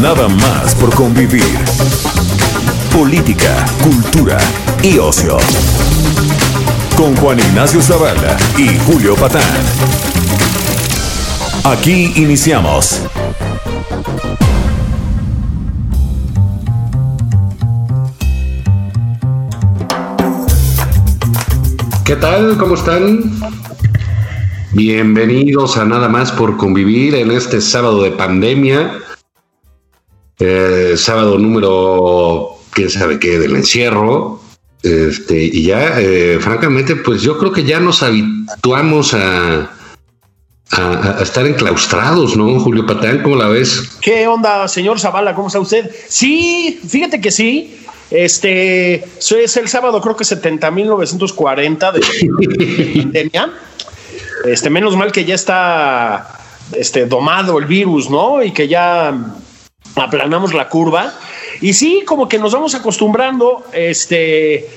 Nada más por convivir. Política, cultura y ocio. Con Juan Ignacio Zavala y Julio Patán. Aquí iniciamos. ¿Qué tal? ¿Cómo están? Bienvenidos a Nada más por convivir en este sábado de pandemia. Eh, sábado número, quién sabe qué, del encierro. Este, y ya, eh, francamente, pues yo creo que ya nos habituamos a, a, a estar enclaustrados, ¿no, Julio Patán? ¿Cómo la ves? ¿Qué onda, señor Zavala? ¿Cómo está usted? Sí, fíjate que sí. Este es el sábado, creo que 70.940 de pandemia. Este, menos mal que ya está este, domado el virus, ¿no? Y que ya aplanamos la curva. Y sí, como que nos vamos acostumbrando, este,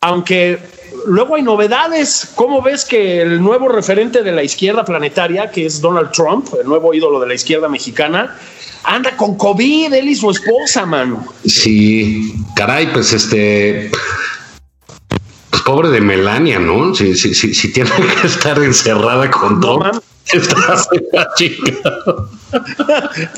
aunque luego hay novedades. ¿Cómo ves que el nuevo referente de la izquierda planetaria, que es Donald Trump, el nuevo ídolo de la izquierda mexicana, anda con COVID, él y su esposa, mano? Sí, caray, pues este. Pobre de Melania, ¿no? Si, si, si, si tiene que estar encerrada con No, todo. man. Estás en la chica.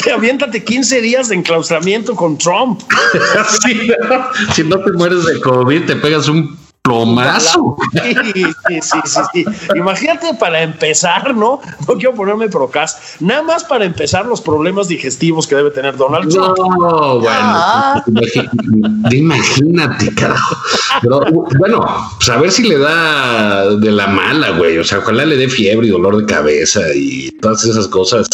Te aviéntate 15 días de enclaustramiento con Trump. Sí, ¿no? Si no te mueres de COVID, te pegas un plomazo. Sí, sí, sí, sí. Imagínate para empezar, ¿no? No quiero ponerme procas. Nada más para empezar los problemas digestivos que debe tener Donald Trump. No, bueno, imagínate, carajo. Pero, bueno, pues a ver si le da de la mala, güey. O sea, ojalá le dé fiebre y dolor de cabeza y todas esas cosas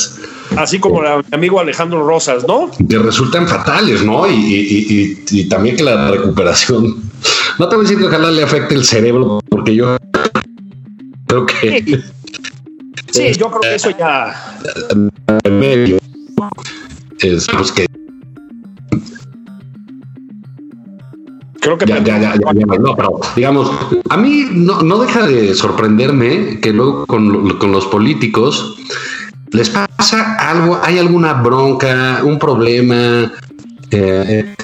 Así como mi amigo Alejandro Rosas, ¿no? que resultan fatales, ¿no? Y, y- y- y también que la recuperación. No te voy a decir que ojalá le afecte el cerebro, porque yo creo que Sí, yo creo que eso ya. medio es pues, que Creo que Ya, ya, ya, no, pero digamos, a mí no, no deja de sorprenderme que luego con, con los políticos les pasa algo, hay alguna bronca, un problema, eh,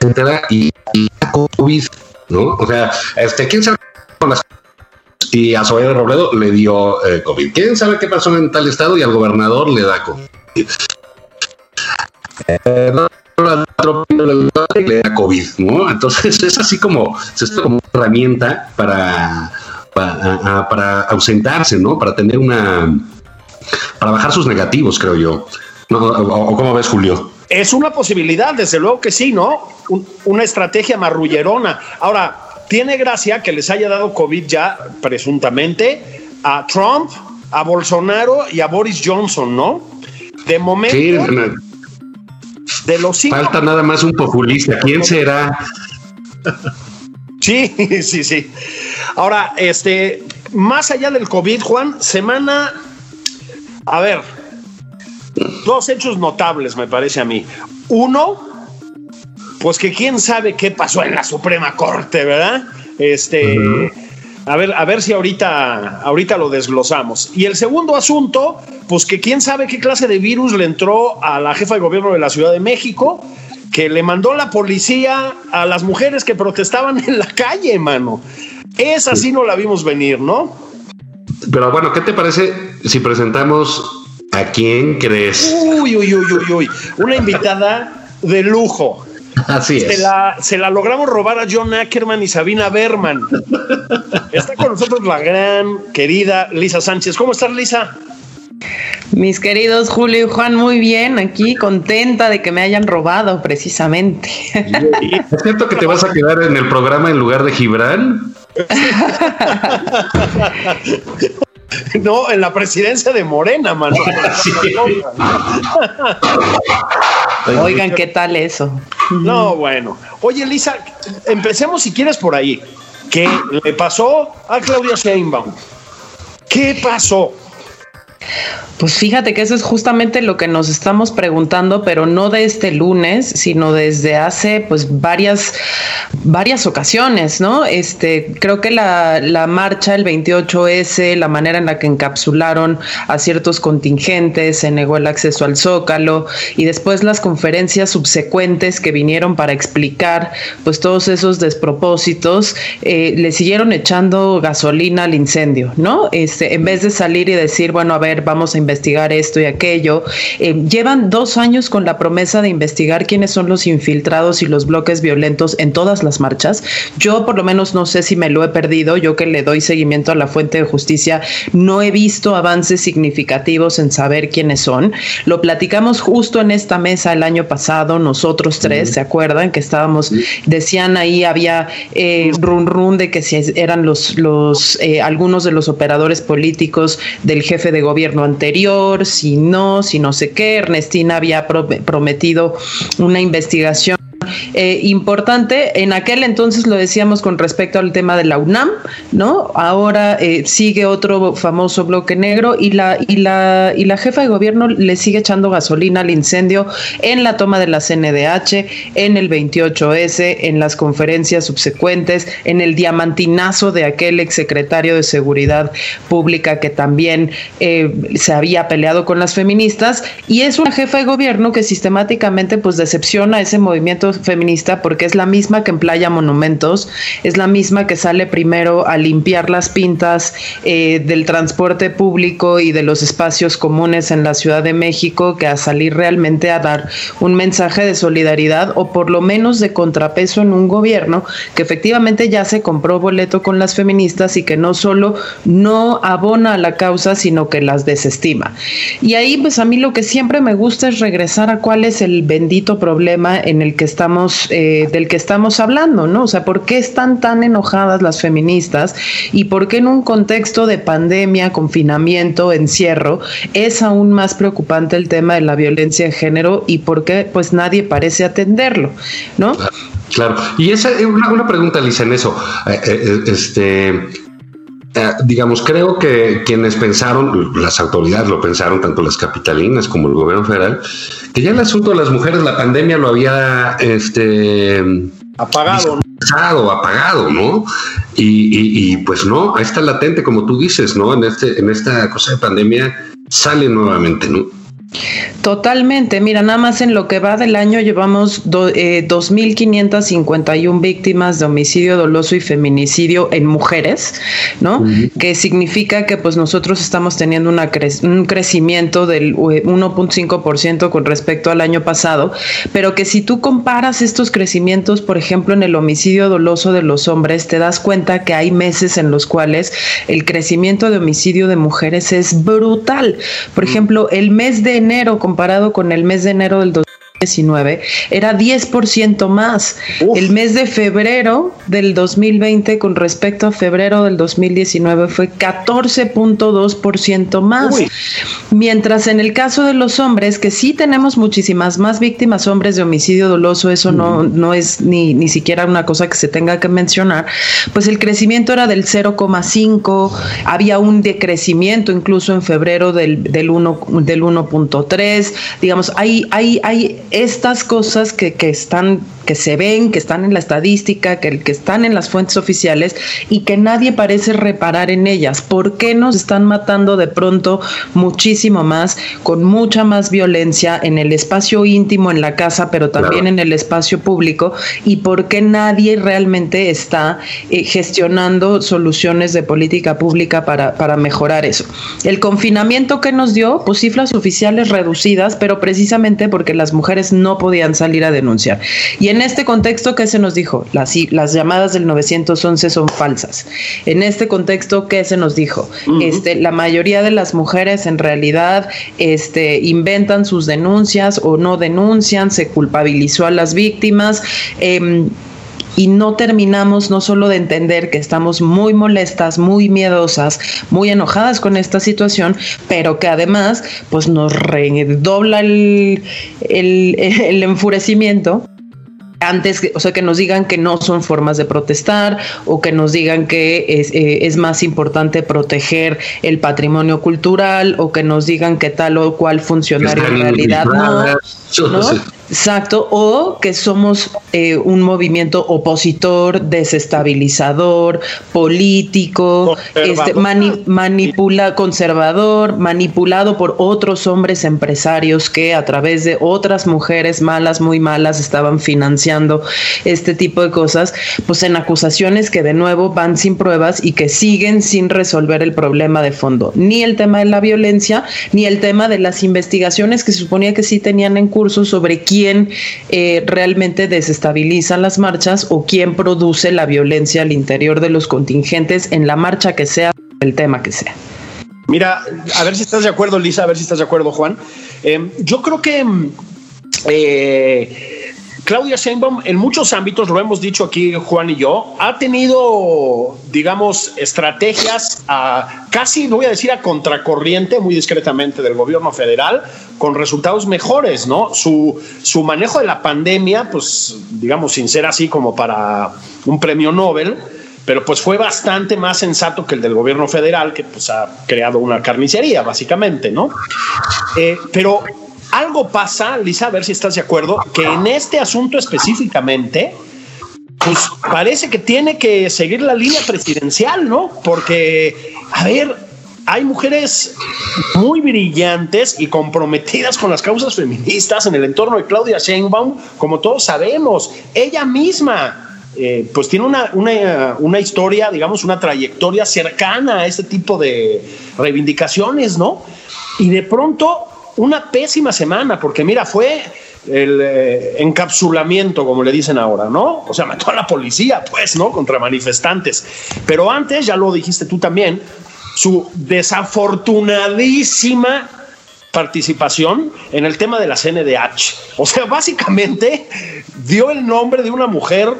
etcétera, y, y COVID, ¿no? O sea, este, quién sabe con las y a Zoe Robledo le dio eh, COVID. ¿Quién sabe qué pasó en tal estado? Y al gobernador le da COVID. Eh, le da COVID, ¿no? Entonces es así como, es como una herramienta para, para, para ausentarse, ¿no? Para tener una, para bajar sus negativos, creo yo. O cómo ves, Julio? Es una posibilidad, desde luego que sí, ¿no? Un- una estrategia marrullerona. Ahora, tiene gracia que les haya dado COVID ya, presuntamente, a Trump, a Bolsonaro y a Boris Johnson, ¿no? De momento, Sí, de los cinco. falta nada más un populista. ¿Quién será? Sí, sí, sí. Ahora, este, más allá del COVID, Juan, semana. A ver, dos hechos notables, me parece a mí. Uno, pues que quién sabe qué pasó en la Suprema Corte, ¿verdad? Este. A ver, a ver si ahorita, ahorita lo desglosamos. Y el segundo asunto, pues que quién sabe qué clase de virus le entró a la jefa de gobierno de la Ciudad de México, que le mandó la policía a las mujeres que protestaban en la calle, mano. Esa sí no la vimos venir, ¿no? Pero bueno, ¿qué te parece si presentamos a quién crees? Uy, uy, uy, uy, uy. Una invitada de lujo. Así Se es. la, se la logramos robar a John Ackerman y Sabina Berman. Está con nosotros la gran querida Lisa Sánchez. ¿Cómo estás, Lisa? Mis queridos Julio y Juan, muy bien, aquí contenta de que me hayan robado precisamente. ¿Es cierto que te vas a quedar en el programa en lugar de Gibran? No, en la presidencia de Morena, mano. Oigan, ¿qué tal eso? No, bueno. Oye, Lisa, empecemos si quieres por ahí. ¿Qué le pasó a Claudia Sheinbaum? ¿Qué pasó? Pues fíjate que eso es justamente lo que nos estamos preguntando, pero no de este lunes, sino desde hace pues varias, varias ocasiones, ¿no? Este, creo que la, la marcha, el 28S, la manera en la que encapsularon a ciertos contingentes, se negó el acceso al Zócalo y después las conferencias subsecuentes que vinieron para explicar pues todos esos despropósitos, eh, le siguieron echando gasolina al incendio, ¿no? Este, en vez de salir y decir, bueno, a ver, vamos a investigar esto y aquello. Eh, llevan dos años con la promesa de investigar quiénes son los infiltrados y los bloques violentos en todas las marchas. Yo por lo menos no sé si me lo he perdido, yo que le doy seguimiento a la fuente de justicia, no he visto avances significativos en saber quiénes son. Lo platicamos justo en esta mesa el año pasado, nosotros tres, ¿se acuerdan? Que estábamos, decían ahí, había eh, run run de que si eran los, los eh, algunos de los operadores políticos del jefe de gobierno anterior, si no, si no sé qué. Ernestina había prometido una investigación eh, importante. En aquel entonces lo decíamos con respecto al tema de la UNAM, ¿no? Ahora eh, sigue otro famoso bloque negro y la, y, la, y la jefa de gobierno le sigue echando gasolina al incendio en la toma de la CNDH, en el 28S, en las conferencias subsecuentes, en el diamantinazo de aquel exsecretario de Seguridad Pública que también eh, se había peleado con las feministas y es una jefa de gobierno que sistemáticamente pues decepciona ese movimiento feminista porque es la misma que en Playa Monumentos, es la misma que sale primero a limpiar las pintas eh, del transporte público y de los espacios comunes en la Ciudad de México que a salir realmente a dar un mensaje de solidaridad o por lo menos de contrapeso en un gobierno que efectivamente ya se compró boleto con las feministas y que no solo no abona a la causa, sino que las desestima. Y ahí pues a mí lo que siempre me gusta es regresar a cuál es el bendito problema en el que estamos, eh, del que estamos hablando, ¿no? O sea, ¿por qué están tan enojadas las feministas y por qué en un contexto de pandemia, confinamiento, encierro, es aún más preocupante el tema de la violencia de género y por qué pues nadie parece atenderlo, ¿no? Claro, y esa es una, una pregunta, Lisa, en eso. Eh, eh, este eh, digamos, creo que quienes pensaron, las autoridades lo pensaron, tanto las capitalinas como el gobierno federal, que ya el asunto de las mujeres, la pandemia lo había este, apagado. apagado, ¿no? Y, y, pues no, está latente, como tú dices, ¿no? En, este, en esta cosa de pandemia sale nuevamente, ¿no? Totalmente. Mira, nada más en lo que va del año llevamos do, eh, 2.551 víctimas de homicidio doloso y feminicidio en mujeres, ¿no? Uh -huh. Que significa que pues nosotros estamos teniendo una cre un crecimiento del 1.5% con respecto al año pasado, pero que si tú comparas estos crecimientos, por ejemplo, en el homicidio doloso de los hombres, te das cuenta que hay meses en los cuales el crecimiento de homicidio de mujeres es brutal. Por ejemplo, el mes de enero comparado con el mes de enero del 2019 era 10% más. Uf. El mes de febrero del 2020 con respecto a febrero del 2019 fue 14.2% más. Uy. Mientras en el caso de los hombres, que sí tenemos muchísimas más víctimas hombres de homicidio doloso, eso no, no es ni, ni siquiera una cosa que se tenga que mencionar, pues el crecimiento era del 0,5, había un decrecimiento incluso en febrero del, del 1.3, del 1.3, digamos, hay, hay, hay estas cosas que, que están que se ven, que están en la estadística, que, que están en las fuentes oficiales y que nadie parece reparar en ellas. ¿Por qué nos están matando de pronto muchísimo más, con mucha más violencia en el espacio íntimo, en la casa, pero también claro. en el espacio público? ¿Y por qué nadie realmente está eh, gestionando soluciones de política pública para, para mejorar eso? El confinamiento que nos dio, pues cifras oficiales reducidas, pero precisamente porque las mujeres mujeres no podían salir a denunciar. Y en este contexto, ¿qué se nos dijo? Las, las llamadas del 911 son falsas. En este contexto, ¿qué se nos dijo? este, la mayoría de las mujeres en realidad este, inventan sus denuncias o no denuncian, se culpabilizó a las víctimas. Em, y no terminamos no solo de entender que estamos muy molestas, muy miedosas, muy enojadas con esta situación, pero que además pues nos redobla el, el enfurecimiento antes, o sea, que nos digan que no son formas de protestar o que nos digan que es, eh, es, más importante proteger el patrimonio cultural o que nos digan que tal o cual funcionario en realidad no. ¿no? Exacto, o que somos eh, un movimiento opositor, desestabilizador, político, este, manipula, conservador, manipulado por otros hombres empresarios que a través de otras mujeres malas, muy malas, estaban financiando este tipo de cosas, pues en acusaciones que de nuevo van sin pruebas y que siguen sin resolver el problema de fondo, ni el tema de la violencia, ni el tema de las investigaciones que se suponía que sí tenían en curso sobre quién quién eh, realmente desestabiliza las marchas o quién produce la violencia al interior de los contingentes en la marcha que sea, el tema que sea. Mira, a ver si estás de acuerdo, Lisa, a ver si estás de acuerdo, Juan. Eh, yo creo que eh, Claudia Sheinbaum, en muchos ámbitos, lo hemos dicho aquí Juan y yo, ha tenido, digamos, estrategias a casi, voy a decir, a contracorriente, muy discretamente, del gobierno federal, con resultados mejores, ¿no? Su, su manejo de la pandemia, pues, digamos, sin ser así como para un premio Nobel, pero pues fue bastante más sensato que el del gobierno federal, que pues ha creado una carnicería, básicamente, ¿no? Eh, pero algo pasa, Lisa, a ver si estás de acuerdo, que en este asunto específicamente, pues parece que tiene que seguir la línea presidencial, ¿no? Porque, a ver, hay mujeres muy brillantes y comprometidas con las causas feministas en el entorno de Claudia Sheinbaum, como todos sabemos. Ella misma eh, pues tiene una, una, una, historia, digamos, una trayectoria cercana a este tipo de reivindicaciones, ¿no? Y de pronto una pésima semana, porque mira, fue el eh, encapsulamiento, como le dicen ahora, ¿no? O sea, mató a la policía, pues, ¿no? Contra manifestantes. Pero antes, ya lo dijiste tú también, su desafortunadísima participación en el tema de la CNDH. O sea, básicamente dio el nombre de una mujer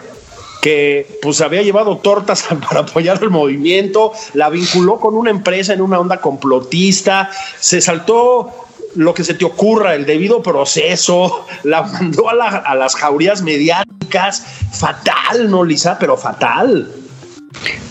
que pues había llevado tortas para apoyar el movimiento, la vinculó con una empresa en una onda complotista, se saltó lo que se te ocurra, el debido proceso, la mandó a, a las jaurías mediáticas, fatal, ¿no, Lisa? Pero fatal.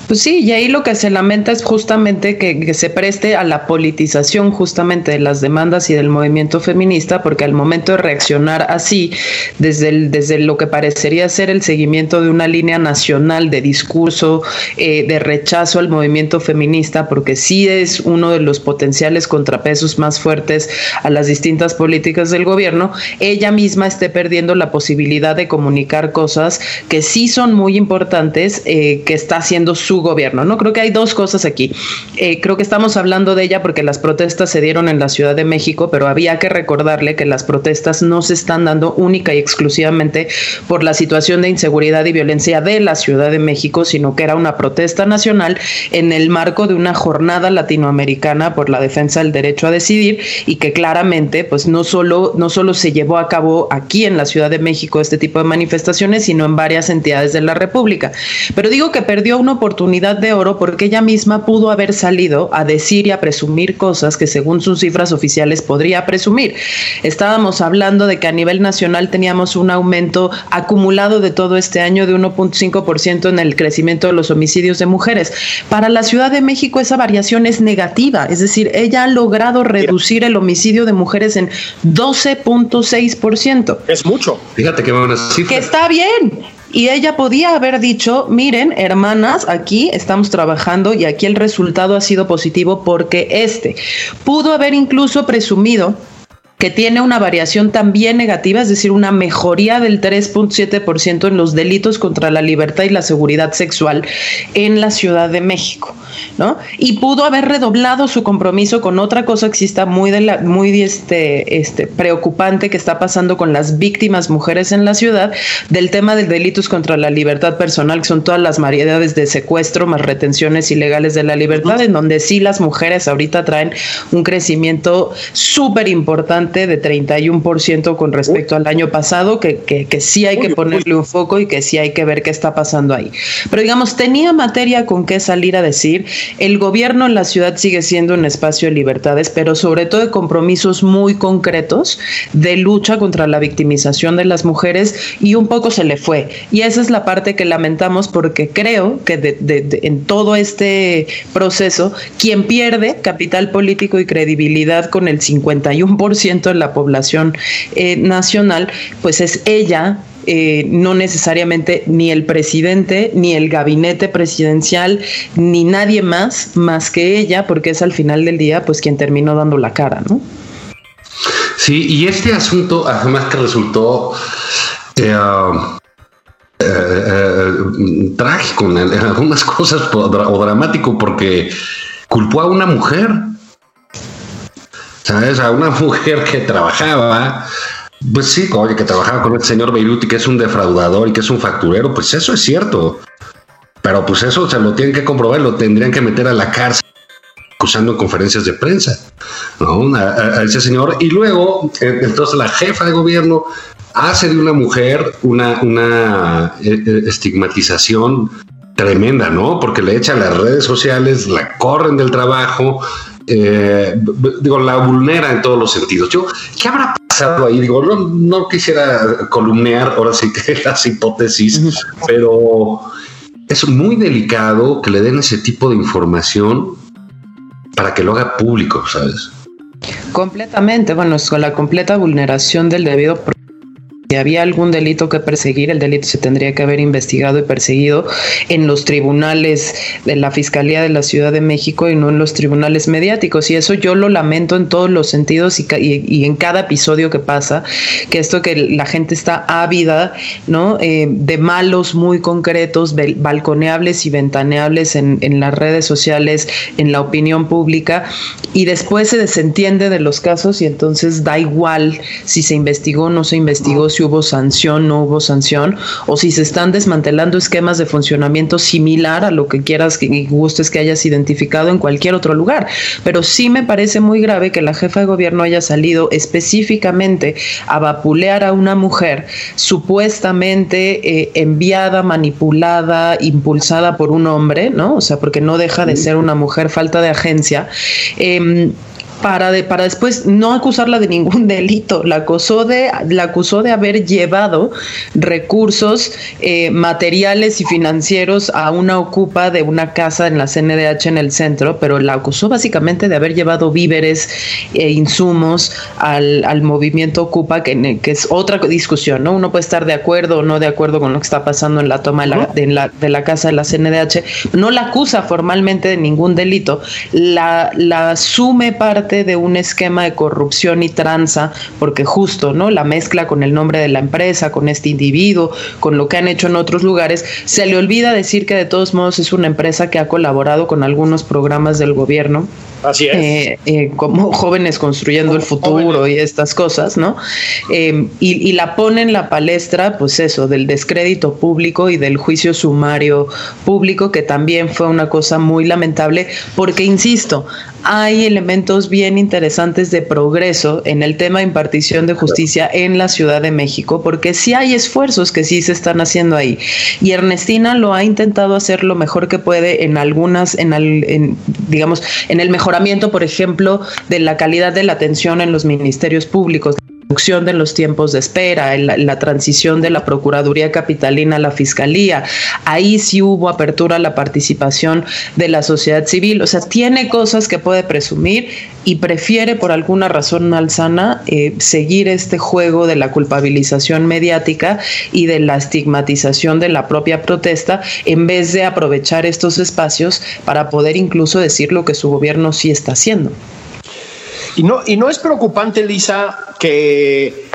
Pues sí, y ahí lo que se lamenta es justamente que, se preste a la politización justamente de las demandas y del movimiento feminista, porque al momento de reaccionar así, desde, desde lo que parecería ser el seguimiento de una línea nacional de discurso, eh, de rechazo al movimiento feminista, porque sí es uno de los potenciales contrapesos más fuertes a las distintas políticas del gobierno, ella misma esté perdiendo la posibilidad de comunicar cosas que sí son muy importantes, eh, que está haciendo su gobierno. No creo que hay dos cosas aquí. Eh, creo que estamos hablando de ella porque las protestas se dieron en la Ciudad de México, pero había que recordarle que las protestas no se están dando única y exclusivamente por la situación de inseguridad y violencia de la Ciudad de México, sino que era una protesta nacional en el marco de una jornada latinoamericana por la defensa del derecho a decidir y que claramente pues no solo no solo se llevó a cabo aquí en la Ciudad de México este tipo de manifestaciones, sino en varias entidades de la República. Pero digo que perdió una oportunidad oportunidad de oro porque ella misma pudo haber salido a decir y a presumir cosas que según sus cifras oficiales podría presumir. Estábamos hablando de que a nivel nacional teníamos un aumento acumulado de todo este año de 1.5% en el crecimiento de los homicidios de mujeres. Para la Ciudad de México esa variación es negativa, es decir, ella ha logrado reducir el homicidio de mujeres en 12.6%. Es mucho. Fíjate que Que está bien, y ella podía haber dicho, miren, hermanas, aquí estamos trabajando y aquí el resultado ha sido positivo porque este pudo haber incluso presumido que tiene una variación también negativa, es decir, una mejoría del 3.7% en los delitos contra la libertad y la seguridad sexual en la Ciudad de México, ¿no? Y pudo haber redoblado su compromiso con otra cosa que sí está muy, de la, muy este, este, preocupante que está pasando con las víctimas mujeres en la ciudad, del tema de delitos contra la libertad personal, que son todas las variedades de secuestro más retenciones ilegales de la libertad, en donde sí las mujeres ahorita traen un crecimiento súper importante de 31% con respecto al año pasado, que, que, sí hay que ponerle un foco y que sí hay que ver qué está pasando ahí. Pero digamos, tenía materia con qué salir a decir, el gobierno en la ciudad sigue siendo un espacio de libertades, pero sobre todo de compromisos muy concretos de lucha contra la victimización de las mujeres y un poco se le fue. Y esa es la parte que lamentamos porque creo que en todo este proceso, quien pierde capital político y credibilidad con el 51% de la población eh, nacional, pues es ella eh, no necesariamente ni el presidente, ni el gabinete presidencial, ni nadie más, más que ella, porque es al final del día, pues quien terminó dando la cara, ¿no? Sí, y este asunto, además que resultó eh, trágico en algunas cosas o dramático, porque culpó a una mujer ¿sabes? A una mujer que trabajaba, pues sí, oye, que trabajaba con el señor Beiruti, que es un defraudador y que es un facturero, pues eso es cierto. Pero pues eso se lo tienen que comprobar, lo tendrían que meter a la cárcel acusando en conferencias de prensa, ¿no? A, ese señor. Y luego, eh, entonces la jefa de gobierno hace de una mujer una, una eh, eh, estigmatización tremenda, ¿no? Porque le echan las redes sociales, la corren del trabajo, eh, digo, la vulnera en todos los sentidos. Yo, ¿qué habrá pasado ahí? Digo, no, quisiera columnear ahora sí que las hipótesis, pero es muy delicado que le den ese tipo de información para que lo haga público, ¿sabes? Completamente, bueno, es con la completa vulneración del debido si había algún delito que perseguir, el delito se tendría que haber investigado y perseguido en los tribunales de la Fiscalía de la Ciudad de México y no en los tribunales mediáticos. Y eso yo lo lamento en todos los sentidos y, en cada episodio que pasa, que esto que la gente está ávida, ¿no? Eh, de malos muy concretos, balconeables y ventaneables en, en las redes sociales, en la opinión pública, y después se desentiende de los casos y entonces da igual si se investigó o no se investigó si hubo sanción, no hubo sanción, o si se están desmantelando esquemas de funcionamiento similar a lo que quieras y gustes que hayas identificado en cualquier otro lugar. Pero sí me parece muy grave que la jefa de gobierno haya salido específicamente a vapulear a una mujer supuestamente eh, enviada, manipulada, impulsada por un hombre, ¿no? O sea, porque no deja de ser una mujer falta de agencia. Em, para, de, para después no acusarla de ningún delito. La acusó de, la acusó de haber llevado recursos eh, materiales y financieros a una ocupa de una casa en la CNDH en el centro, pero la acusó básicamente de haber llevado víveres e insumos al, al movimiento Ocupa, que, que, es otra discusión, ¿no? Uno puede estar de acuerdo o no de acuerdo con lo que está pasando en la toma de la, de la, de la casa de la CNDH. No la acusa formalmente de ningún delito, la, la asume parte de un esquema de corrupción y tranza, porque justo, ¿no? La mezcla con el nombre de la empresa, con este individuo, con lo que han hecho en otros lugares, se le olvida decir que de todos modos es una empresa que ha colaborado con algunos programas del gobierno Así es. Eh, eh, como jóvenes construyendo el futuro y estas cosas, ¿no? Eh, y, y, la pone en la palestra, pues eso, del descrédito público y del juicio sumario público, que también fue una cosa muy lamentable, porque, insisto, hay elementos bien interesantes de progreso en el tema de impartición de justicia en la Ciudad de México, porque sí hay esfuerzos que sí se están haciendo ahí. Y Ernestina lo ha intentado hacer lo mejor que puede en algunas, en, en digamos, en el por ejemplo, de la calidad de la atención en los ministerios públicos reducción de los tiempos de espera, la, transición de la Procuraduría Capitalina a la Fiscalía. Ahí sí hubo apertura a la participación de la sociedad civil. O sea, tiene cosas que puede presumir y prefiere por alguna razón malsana eh, seguir este juego de la culpabilización mediática y de la estigmatización de la propia protesta en vez de aprovechar estos espacios para poder incluso decir lo que su gobierno sí está haciendo. Y no, y no es preocupante, Lisa, que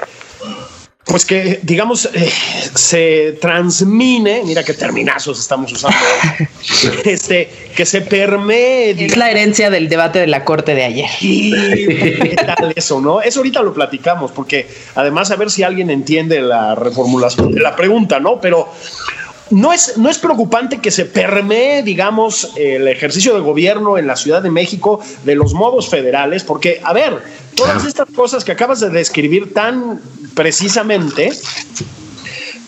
pues que, digamos, eh, se transmine, mira qué terminazos estamos usando, este, que se permee. Es la herencia del debate de la corte de ayer. Y qué tal eso, ¿no? Eso ahorita lo platicamos, porque además a ver si alguien entiende la reformulación de la pregunta, ¿no? Pero no es, no es preocupante que se permee, digamos, el ejercicio de gobierno en la Ciudad de México de los modos federales, porque, a ver, todas estas cosas que acabas de describir tan precisamente,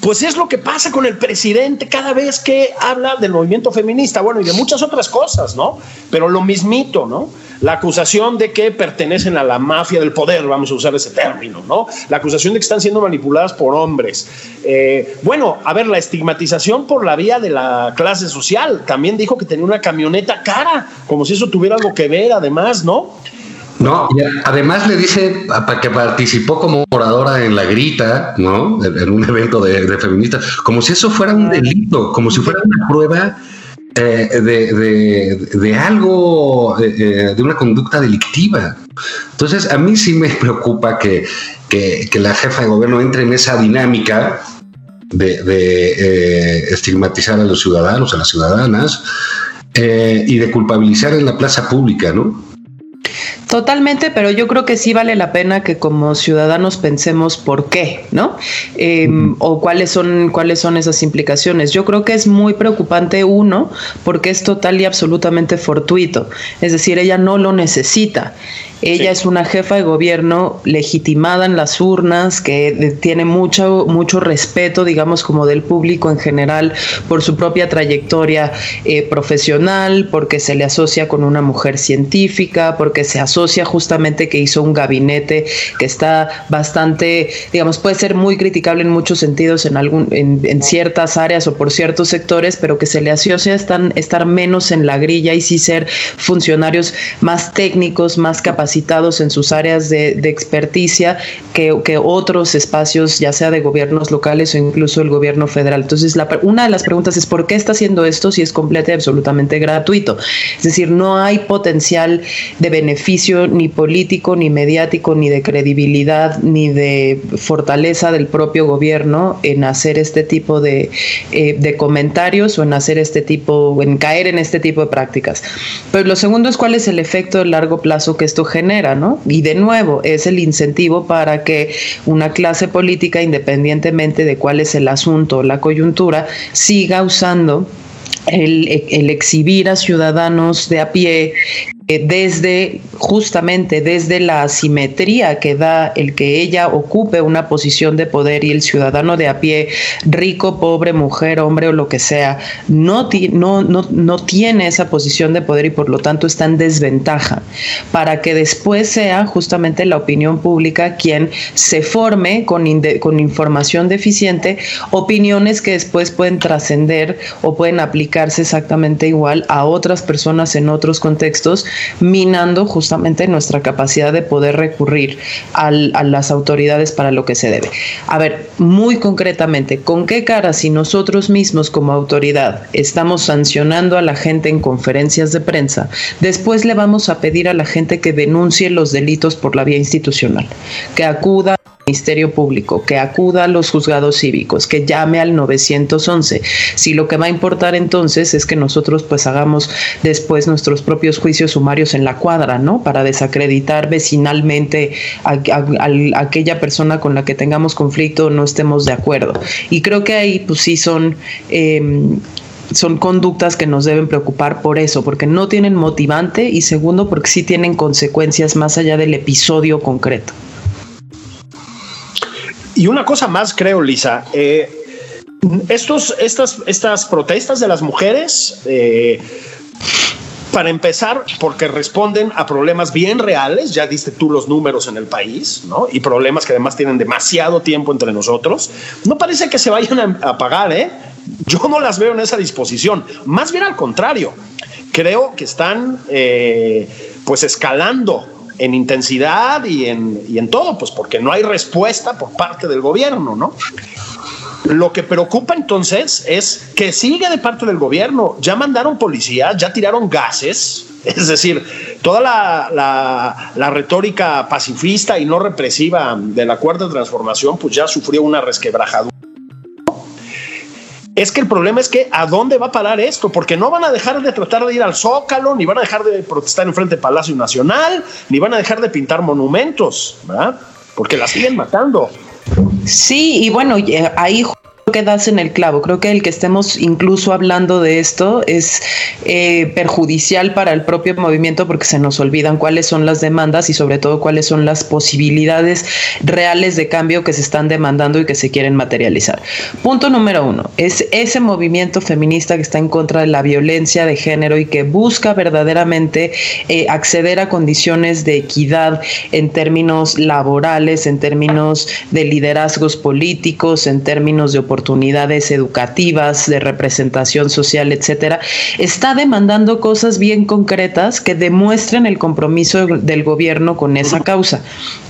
pues es lo que pasa con el presidente cada vez que habla del movimiento feminista, bueno, y de muchas otras cosas, ¿no? Pero lo mismito, ¿no? La acusación de que pertenecen a la mafia del poder, vamos a usar ese término, ¿no? La acusación de que están siendo manipuladas por hombres. Eh, bueno, a ver, la estigmatización por la vía de la clase social. También dijo que tenía una camioneta cara, como si eso tuviera algo que ver, además, ¿no? No, además le dice que participó como oradora en la grita, ¿no? En un evento de, feministas, como si eso fuera un delito, como si fuera una prueba eh, de, algo, eh, eh, de una conducta delictiva. Entonces, a mí sí me preocupa que, la jefa de gobierno entre en esa dinámica de, estigmatizar a los ciudadanos, a las ciudadanas, y de culpabilizar en la plaza pública, ¿no? Totalmente, pero yo creo que sí vale la pena que como ciudadanos pensemos por qué, ¿no? Em, o cuáles son, cuáles son esas implicaciones. Yo creo que es muy preocupante uno, porque es total y absolutamente fortuito. Es decir, ella no lo necesita. Ella es una jefa de gobierno legitimada en las urnas, que tiene mucho, mucho respeto, digamos, como del público en general, por su propia trayectoria eh, profesional, porque se le asocia con una mujer científica, porque se asocia justamente que hizo un gabinete que está bastante, digamos, puede ser muy criticable en muchos sentidos en, algún, en, ciertas áreas o por ciertos sectores, pero que se le asocia estar, estar menos en la grilla y sí ser funcionarios más técnicos, más capacitados en sus áreas de, experticia que, otros espacios, ya sea de gobiernos locales o incluso el gobierno federal. Entonces, la, una de las preguntas es por qué está haciendo esto si es completo y absolutamente gratuito. Es decir, no hay potencial de beneficio ni político, ni mediático, ni de credibilidad, ni de fortaleza del propio gobierno en hacer este tipo de, eh, de comentarios o en hacer este tipo, en caer en este tipo de prácticas. Pero lo segundo es cuál es el efecto de largo plazo que esto genera ¿no? Y de nuevo, es el incentivo para que una clase política, independientemente de cuál es el asunto o la coyuntura, siga usando el, el, exhibir a ciudadanos de a pie eh, desde justamente desde la asimetría que da el que ella ocupe una posición de poder y el ciudadano de a pie, rico, pobre, mujer, hombre o lo que sea, no, no, no, no tiene esa posición de poder y por lo tanto está en desventaja, para que después sea justamente la opinión pública quien se forme con, con información deficiente, opiniones que después pueden trascender o pueden aplicarse exactamente igual a otras personas en otros contextos minando justamente nuestra capacidad de poder recurrir a las autoridades para lo que se debe. A ver, muy concretamente, ¿con qué cara si nosotros mismos como autoridad estamos sancionando a la gente en conferencias de prensa, después le vamos a pedir a la gente que denuncie los delitos por la vía institucional, que acuda Ministerio Público, que acuda a los juzgados cívicos, que llame al 911. Si lo que va a importar entonces es que nosotros pues hagamos después nuestros propios juicios sumarios en la cuadra, ¿no? Para desacreditar vecinalmente a, aquella persona con la que tengamos conflicto o no estemos de acuerdo. Y creo que ahí pues sí son... Em, son conductas que nos deben preocupar por eso, porque no tienen motivante y segundo, porque sí tienen consecuencias más allá del episodio concreto. Y una cosa más, creo, Lisa, eh, estos, estas, estas protestas de las mujeres, eh, para empezar, porque responden a problemas bien reales, ya diste tú los números en el país, ¿no? Y problemas que además tienen demasiado tiempo entre nosotros, no parece que se vayan a apagar, ¿eh? Yo no las veo en esa disposición, más bien al contrario, creo que están eh, pues escalando en intensidad y en, y en todo, pues porque no hay respuesta por parte del gobierno, ¿no? Lo que preocupa entonces es que sigue de parte del gobierno. Ya mandaron policías, ya tiraron gases, Es decir, toda la, retórica pacifista y no represiva de la cuarta transformación, pues ya sufrió una resquebrajadura. Es que el problema es que a dónde va a parar esto, porque no van a dejar de tratar de ir al Zócalo, ni van a dejar de protestar en frente del Palacio Nacional, ni van a dejar de pintar monumentos, ¿verdad? Porque la siguen matando. Sí, y bueno, eh, ahí que das en el clavo. Creo que el que estemos incluso hablando de esto es eh, perjudicial para el propio movimiento porque se nos olvidan cuáles son las demandas y sobre todo cuáles son las posibilidades reales de cambio que se están demandando y que se quieren materializar. Punto número uno, es ese movimiento feminista que está en contra de la violencia de género y que busca verdaderamente eh, acceder a condiciones de equidad en términos laborales, en términos de liderazgos políticos, en términos de oportunidades oportunidades educativas, de representación social, etcétera, está demandando cosas bien concretas que demuestren el compromiso del gobierno con esa causa.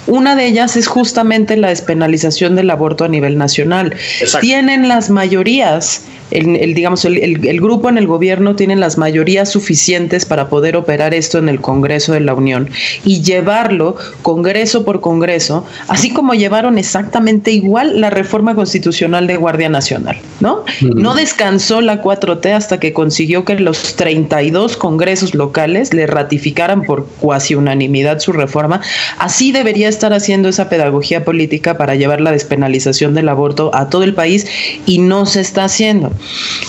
Una de ellas es justamente la despenalización del aborto a nivel nacional. Tienen las mayorías el, digamos, el, grupo en el gobierno tiene las mayorías suficientes para poder operar esto en el Congreso de la Unión y llevarlo Congreso por Congreso, así como llevaron exactamente igual la reforma constitucional de Guardia Nacional, ¿no? No descansó la 4T hasta que consiguió que los 32 congresos locales le ratificaran por cuasi unanimidad su reforma. Así debería estar haciendo esa pedagogía política para llevar la despenalización del aborto a todo el país y no se está haciendo.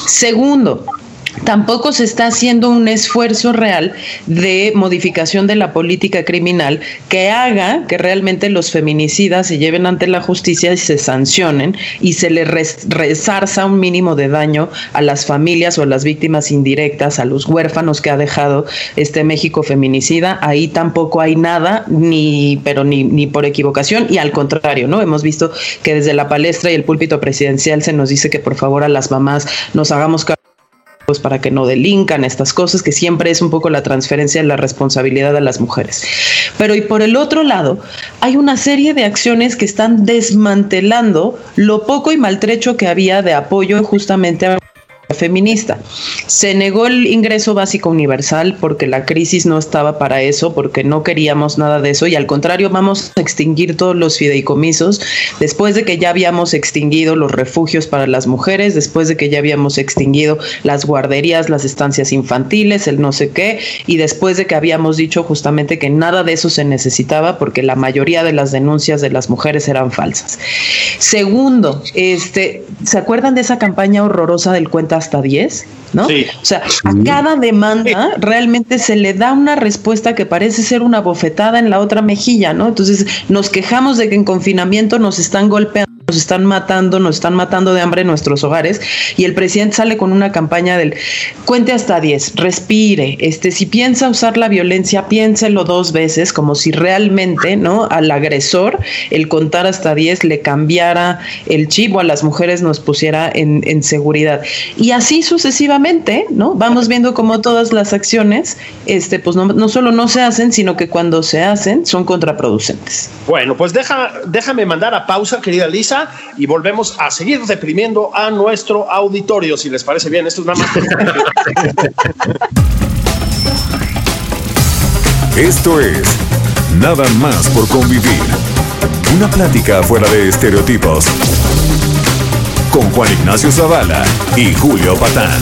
Segundo, tampoco se está haciendo un esfuerzo real de modificación de la política criminal que haga que realmente los feminicidas se lleven ante la justicia y se sancionen y se les resarza un mínimo de daño a las familias o a las víctimas indirectas, a los huérfanos que ha dejado este México feminicida. Ahí tampoco hay nada, ni, pero ni, ni por equivocación, y al contrario, ¿no? Hemos visto que desde la palestra y el púlpito presidencial se nos dice que por favor a las mamás nos hagamos cargo pues para que no delincan estas cosas, que siempre es un poco la transferencia de la responsabilidad a las mujeres. Pero y por el otro lado, hay una serie de acciones que están desmantelando lo poco y maltrecho que había de apoyo justamente a feminista. Se negó el ingreso básico universal porque la crisis no estaba para eso, porque no queríamos nada de eso y al contrario vamos a extinguir todos los fideicomisos después de que ya habíamos extinguido los refugios para las mujeres, después de que ya habíamos extinguido las guarderías, las estancias infantiles, el no sé qué y después de que habíamos dicho justamente que nada de eso se necesitaba porque la mayoría de las denuncias de las mujeres eran falsas. Segundo, este, ¿se acuerdan de esa campaña horrorosa del cuenta hasta 10, ¿no? O sea, a cada demanda realmente se le da una respuesta que parece ser una bofetada en la otra mejilla, ¿no? Entonces nos quejamos de que en confinamiento nos están golpeando nos están matando, nos están matando de hambre en nuestros hogares y el presidente sale con una campaña del cuente hasta 10, respire, este si piensa usar la violencia, piénselo dos veces como si realmente, ¿no? al agresor el contar hasta 10 le cambiara el chip o a las mujeres nos pusiera en, en seguridad. Y así sucesivamente, ¿no? Vamos viendo cómo todas las acciones este pues no, no solo no se hacen, sino que cuando se hacen son contraproducentes. Bueno, pues deja, déjame mandar a pausa, querida Lisa y volvemos a seguir deprimiendo a nuestro auditorio, si les parece bien. Esto es nada más. Esto es Nada más por convivir. Una plática fuera de estereotipos. Con Juan Ignacio Zavala y Julio Patán.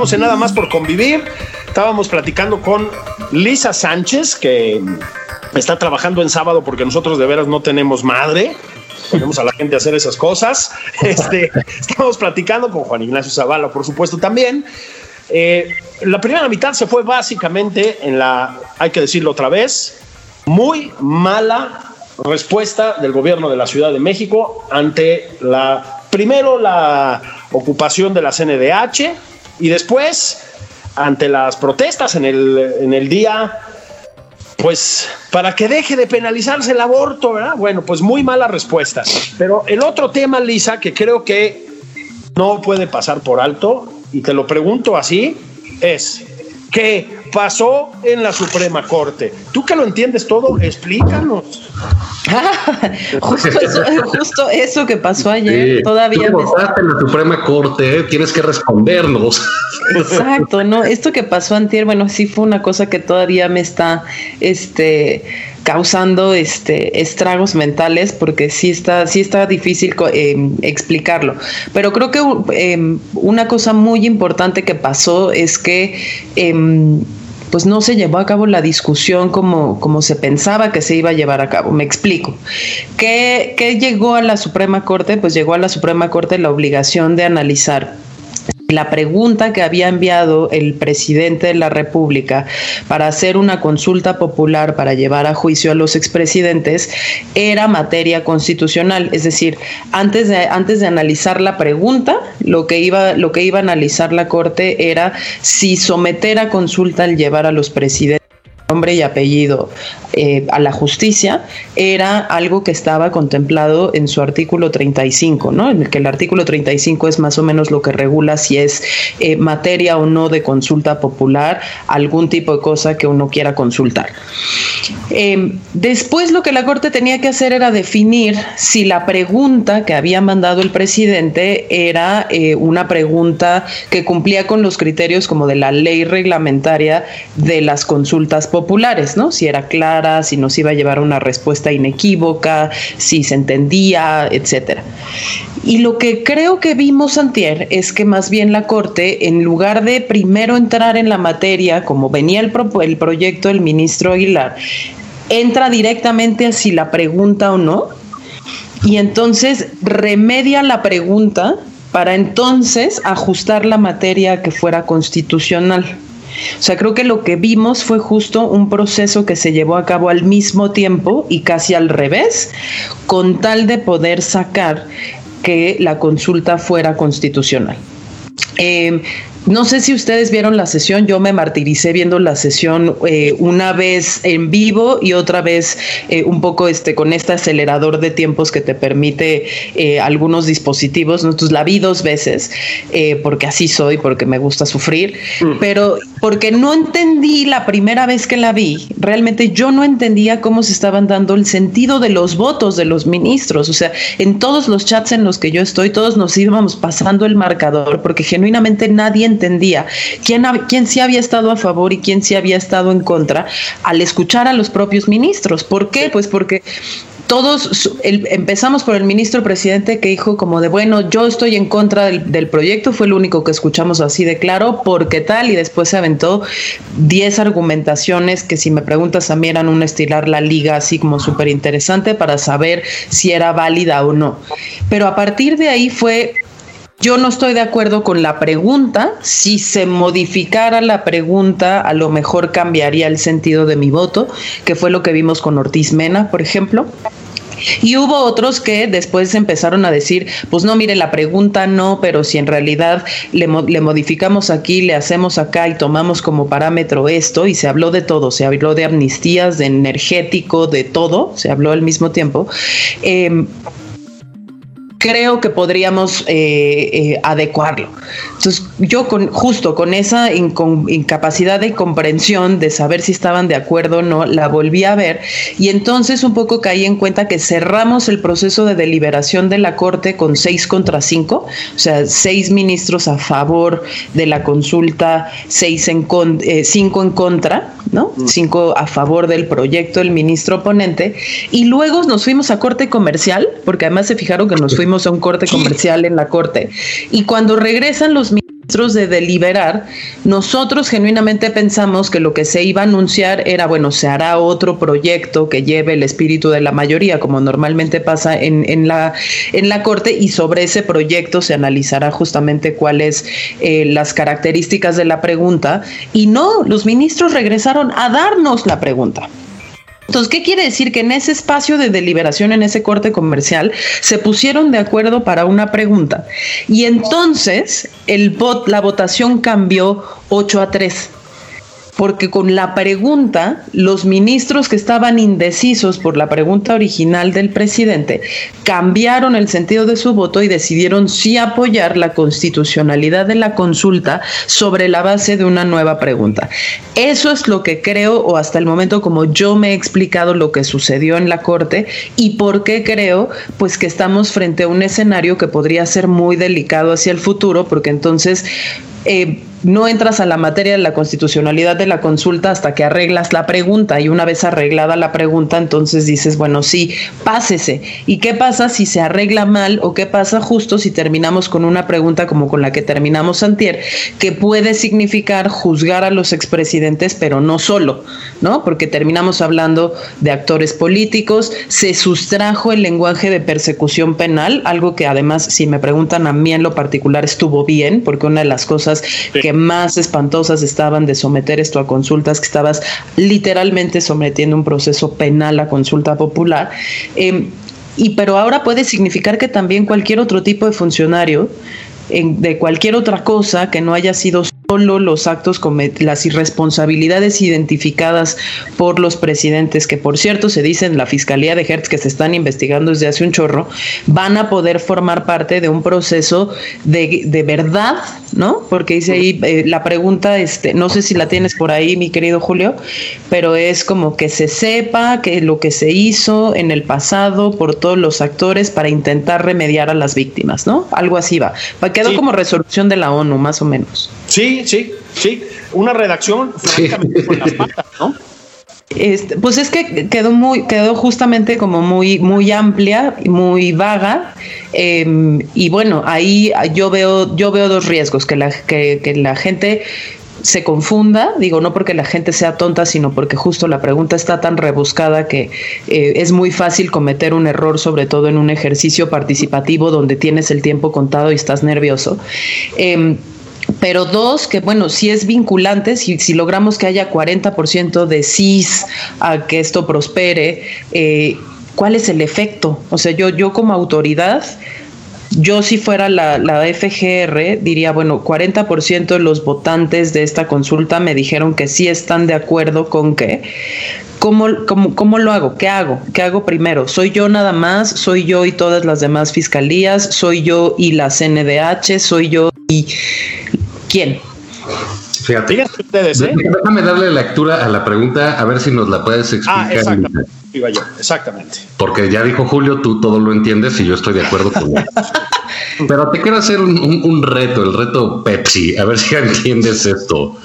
Estamos en nada más por convivir. Estábamos platicando con Lisa Sánchez, que está trabajando en sábado porque nosotros de veras no tenemos madre. ponemos a la gente a hacer esas cosas. Este, estamos platicando con Juan Ignacio Zavala, por supuesto, también. Eh, la primera mitad se fue básicamente en la, hay que decirlo otra vez, muy mala respuesta del gobierno de la Ciudad de México ante la, primero la ocupación de la CNDH y después ante las protestas en el, en el día pues para que deje de penalizarse el aborto, ¿verdad? Bueno, pues muy mala respuesta. Pero el otro tema, Lisa, que creo que no puede pasar por alto, y te lo pregunto así, es, ¿qué pasó en la Suprema Corte? Tú que lo entiendes todo, explícanos. justo, eso, que pasó ayer, todavía. Tú en la Suprema Corte, ¿eh? tienes que respondernos. Exacto, no, esto que pasó antier, bueno, sí fue una cosa que todavía me está, este, causando este estragos mentales porque sí está sí está difícil eh, explicarlo pero creo que eh, una cosa muy importante que pasó es que em, pues no se llevó a cabo la discusión como, como se pensaba que se iba a llevar a cabo. Me explico. ¿Qué, ¿Qué llegó a la Suprema Corte? Pues llegó a la Suprema Corte la obligación de analizar la pregunta que había enviado el presidente de la República para hacer una consulta popular para llevar a juicio a los expresidentes era materia constitucional, es decir, antes de antes de analizar la pregunta, lo que iba lo que iba a analizar la Corte era si someter a consulta al llevar a los presidentes nombre y apellido eh, a la justicia era algo que estaba contemplado en su artículo 35, ¿no? En el que el artículo 35 es más o menos lo que regula si es eh, materia o no de consulta popular, algún tipo de cosa que uno quiera consultar. Eh, después lo que la Corte tenía que hacer era definir si la pregunta que había mandado el presidente era una pregunta que cumplía con los criterios como de la ley reglamentaria de las consultas populares, ¿no? Si era clara si nos iba a llevar una respuesta inequívoca, si se entendía, etcétera. Y lo que creo que vimos antier es que más bien la Corte, en lugar de primero entrar en la materia, como venía el, el proyecto del ministro Aguilar, entra directamente a si la pregunta o no, y entonces remedia la pregunta para entonces ajustar la materia que fuera constitucional. O sea, creo que lo que vimos fue justo un proceso que se llevó a cabo al mismo tiempo y casi al revés, con tal de poder sacar que la consulta fuera constitucional. Eh, no sé si ustedes vieron la sesión, yo me martiricé viendo la sesión eh, una vez en vivo y otra vez eh, un poco este con este acelerador de tiempos que te permite eh, algunos dispositivos. Entonces la vi dos veces porque así soy, porque me gusta sufrir, mm. pero porque no entendí la primera vez que la vi, realmente yo no entendía cómo se estaban dando el sentido de los votos de los ministros. O sea, en todos los chats en los que yo estoy, todos nos íbamos pasando el marcador porque genuinamente nadie entendía quién, quién sí había estado a favor y quién sí había estado en contra al escuchar a los propios ministros. ¿Por qué? Pues porque todos empezamos por el ministro presidente que dijo como de bueno yo estoy en contra del, proyecto fue el único que escuchamos así de claro porque tal y después se aventó 10 argumentaciones que si me preguntas a mí eran un estilar la liga así como súper interesante para saber si era válida o no pero a partir de ahí fue yo no estoy de acuerdo con la pregunta. Si se modificara la pregunta, a lo mejor cambiaría el sentido de mi voto, que fue lo que vimos con Ortiz Mena, por ejemplo. Y hubo otros que después empezaron a decir, pues no, mire, la pregunta no, pero si en realidad le, le, modificamos aquí, le hacemos acá y tomamos como parámetro esto, y se habló de todo, se habló de amnistías, de energético, de todo, se habló al mismo tiempo. Eh, creo que podríamos eh, eh, adecuarlo. Entonces, yo con, justo con esa incapacidad de comprensión de saber si estaban de acuerdo o no, la volví a ver y entonces un poco caí en cuenta que cerramos el proceso de deliberación de la Corte con seis contra cinco, o sea, seis ministros a favor de la consulta, seis en eh, cinco en contra, ¿no? Mm. Cinco a favor del proyecto del ministro oponente y luego nos fuimos a Corte Comercial, porque además se fijaron que nos fuimos a un corte comercial en la corte. Y cuando regresan los de deliberar, nosotros genuinamente pensamos que lo que se iba a anunciar era, bueno, se hará otro proyecto que lleve el espíritu de la mayoría, como normalmente pasa en, la, en la Corte, y sobre ese proyecto se analizará justamente cuáles eh, las características de la pregunta. Y no, los ministros regresaron a darnos la pregunta. Entonces, ¿qué quiere decir? Que en ese espacio de deliberación, en ese corte comercial, se pusieron de acuerdo para una pregunta. Y entonces el la votación cambió 8 a 3 porque con la pregunta, los ministros que estaban indecisos por la pregunta original del presidente cambiaron el sentido de su voto y decidieron sí apoyar la constitucionalidad de la consulta sobre la base de una nueva pregunta. Eso es lo que creo, o hasta el momento como yo me he explicado lo que sucedió en la Corte y por qué creo, pues que estamos frente a un escenario que podría ser muy delicado hacia el futuro, porque entonces... Eh, no entras a la materia de la constitucionalidad de la consulta hasta que arreglas la pregunta y una vez arreglada la pregunta entonces dices, bueno, sí, pásese. ¿Y qué pasa si se arregla mal o qué pasa justo si terminamos con una pregunta como con la que terminamos antier, que puede significar juzgar a los expresidentes, pero no solo, ¿no? Porque terminamos hablando de actores políticos, se sustrajo el lenguaje de persecución penal, algo que además, si me preguntan a mí en lo particular, estuvo bien, porque una de las cosas que más espantosas estaban de someter esto a consultas, que estabas literalmente sometiendo un proceso penal a consulta popular. Em, y pero ahora puede significar que también cualquier otro tipo de funcionario de cualquier otra cosa que no haya sido solo los actos, las irresponsabilidades identificadas por los presidentes, que por cierto se dice en la Fiscalía de Hertz que se están investigando desde hace un chorro, van a poder formar parte de un proceso de, de verdad, ¿no? Porque dice ahí eh, la pregunta, este, no sé si la tienes por ahí, mi querido Julio, pero es como que se sepa que lo que se hizo en el pasado por todos los actores para intentar remediar a las víctimas, ¿no? Algo así va. Quedó como resolución de la ONU, más o menos. Sí, sí, sí. Una redacción francamente con las patas, ¿no? Este, pues es que quedó muy, quedó justamente como muy, muy amplia, muy vaga. Em, y bueno, ahí yo veo, yo veo dos riesgos, que la, que, que la gente se confunda, digo, no porque la gente sea tonta, sino porque justo la pregunta está tan rebuscada que eh, es muy fácil cometer un error, sobre todo en un ejercicio participativo donde tienes el tiempo contado y estás nervioso. Em, pero dos, que bueno, si es vinculante, si, si logramos que haya 40% de CIS a que esto prospere, eh, ¿cuál es el efecto? O sea, yo, yo como autoridad yo si fuera la, la FGR diría, bueno, 40% de los votantes de esta consulta me dijeron que sí están de acuerdo con que. ¿Cómo, cómo, cómo lo hago? ¿Qué hago? ¿Qué hago primero? ¿Soy yo nada más? ¿Soy yo y todas las demás fiscalías? ¿Soy yo y la CNDH? ¿Soy yo y quién? Fíjate, ustedes, ¿eh? déjame darle lectura a la pregunta, a ver si nos la puedes ah, explicar. Ah, iba yo, exactamente. Porque ya dijo Julio, tú todo lo entiendes y yo estoy de acuerdo con él. Pero te quiero hacer un, reto, el reto Pepsi, a ver si entiendes esto.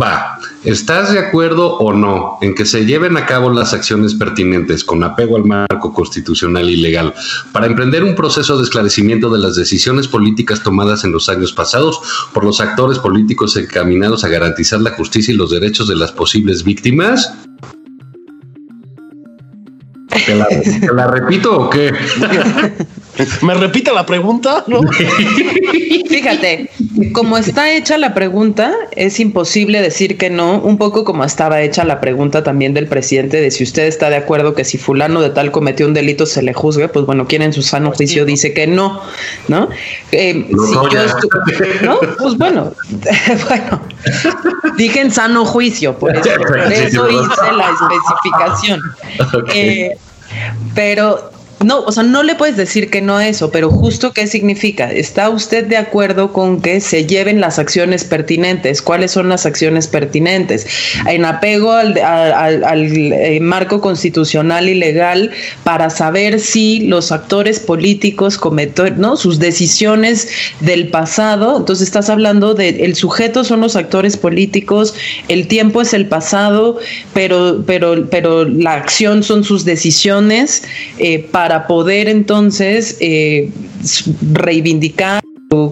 Va, ¿estás de acuerdo o no en que se lleven a cabo las acciones pertinentes con apego al marco constitucional y legal para emprender un proceso de esclarecimiento de las decisiones políticas tomadas en los años pasados por los actores políticos encaminados a garantizar la justicia y los derechos de las posibles víctimas? ¿Te la, repito o qué? ¿Me repite la pregunta? Fíjate, como está hecha la pregunta, es imposible decir que no, un poco como estaba hecha la pregunta también del presidente de si usted está de acuerdo que si fulano de tal cometió un delito se le juzgue, pues bueno, quien en su sano pues juicio dice que no, ¿no? Eh, ¿no? Pues bueno, bueno, dije en sano juicio, por eso, hice la especificación. Eh, pero no, o sea, no le puedes decir que no eso, pero justo qué significa. ¿Está usted de acuerdo con que se lleven las acciones pertinentes? ¿Cuáles son las acciones pertinentes? En apego al, eh, marco constitucional y legal para saber si los actores políticos cometen ¿no? sus decisiones del pasado. Entonces estás hablando de el sujeto son los actores políticos, el tiempo es el pasado, pero, pero, pero la acción son sus decisiones eh, para para poder entonces eh, reivindicar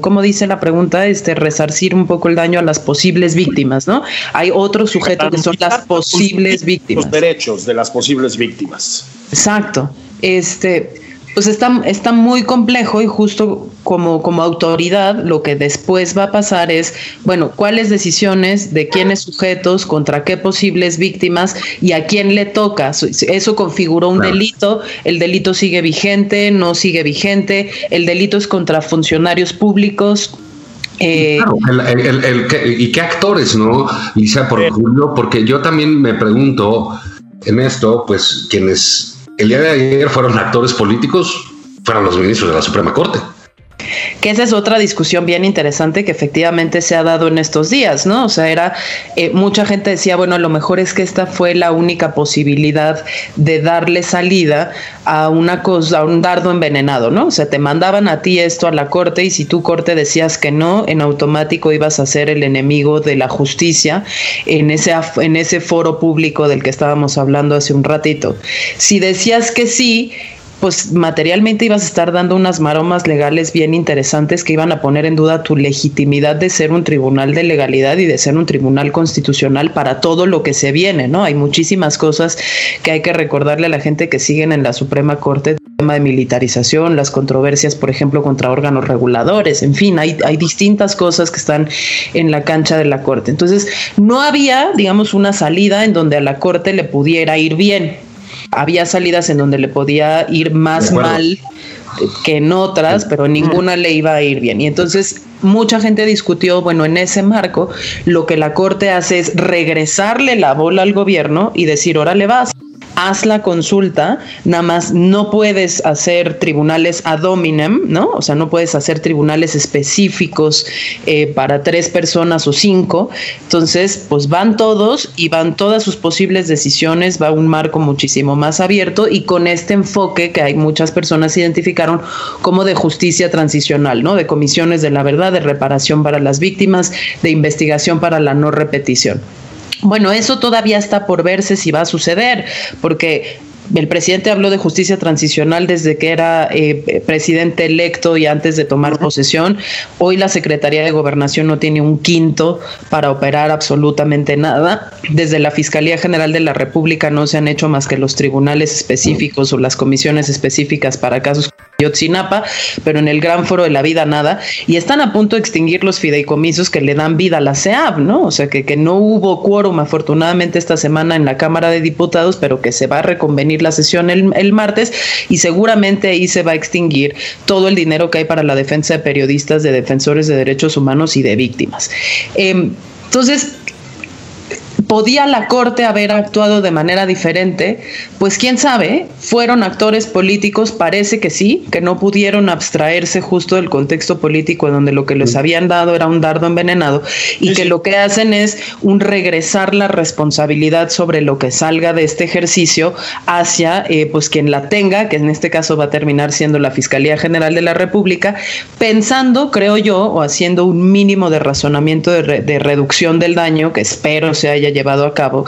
como dice la pregunta, este resarcir un poco el daño a las posibles víctimas, ¿no? Hay otro sujeto que son las posibles víctimas. Los derechos de las posibles víctimas. Exacto. Este, pues está, está muy complejo y justo como, como autoridad lo que después va a pasar es, bueno, cuáles decisiones de quiénes sujetos, contra qué posibles víctimas y a quién le toca. Eso configuró un delito, el delito sigue vigente, no sigue vigente, el delito es contra funcionarios públicos, eh, ¿Y qué actores, no? Lisa, por Julio, porque yo también me pregunto en esto, pues quienes el día de ayer fueron actores políticos, fueron los ministros de la Suprema Corte. Que esa es otra discusión bien interesante que efectivamente se ha dado en estos días, ¿no? O sea, era eh, mucha gente decía, bueno, a lo mejor es que esta fue la única posibilidad de darle salida a una cosa, a un dardo envenenado, ¿no? O sea, te mandaban a ti esto a la corte y si tu corte decías que no, en automático ibas a ser el enemigo de la justicia en ese, en ese foro público del que estábamos hablando hace un ratito. Si decías que sí, pues materialmente ibas a estar dando unas maromas legales bien interesantes que iban a poner en duda tu legitimidad de ser un tribunal de legalidad y de ser un tribunal constitucional para todo lo que se viene, ¿no? Hay muchísimas cosas que hay que recordarle a la gente que siguen en la Suprema Corte, el tema de militarización, las controversias, por ejemplo, contra órganos reguladores, en fin, hay, hay distintas cosas que están en la cancha de la Corte. Entonces, no había, digamos, una salida en donde a la Corte le pudiera ir bien había salidas en donde le podía ir más mal que en otras, pero ninguna le iba a ir bien. Y entonces mucha gente discutió, bueno, en ese marco, lo que la Corte hace es regresarle la bola al gobierno y decir, órale vas haz la consulta, nada más no puedes hacer tribunales ad hominem, ¿no? O sea, no puedes hacer tribunales específicos eh, para tres personas o cinco. Entonces, pues van todos y van todas sus posibles decisiones, va un marco muchísimo más abierto y con este enfoque que hay muchas personas identificaron como de justicia transicional, ¿no? De comisiones de la verdad, de reparación para las víctimas, de investigación para la no repetición. Bueno, eso todavía está por verse si va a suceder, porque el presidente habló de justicia transicional desde que era eh, presidente electo y antes de tomar posesión. Hoy la Secretaría de Gobernación no tiene un quinto para operar absolutamente nada. Desde la Fiscalía General de la República no se han hecho más que los tribunales específicos o las comisiones específicas para casos Yotzinapa, pero en el gran foro de la vida nada, y están a punto de extinguir los fideicomisos que le dan vida a la CEAB, ¿no? O sea, que, que no hubo quórum afortunadamente esta semana en la Cámara de Diputados, pero que se va a reconvenir la sesión el, martes y seguramente ahí se va a extinguir todo el dinero que hay para la defensa de periodistas, de defensores de derechos humanos y de víctimas. Em, entonces, ¿Podía la Corte haber actuado de manera diferente? Pues quién sabe, fueron actores políticos, parece que sí, que no pudieron abstraerse justo del contexto político en donde lo que les habían dado era un dardo envenenado y que lo que hacen es un regresar la responsabilidad sobre lo que salga de este ejercicio hacia eh, pues quien la tenga, que en este caso va a terminar siendo la Fiscalía General de la República, pensando, creo yo, o haciendo un mínimo de razonamiento de, de reducción del daño que espero se haya llevado a cabo,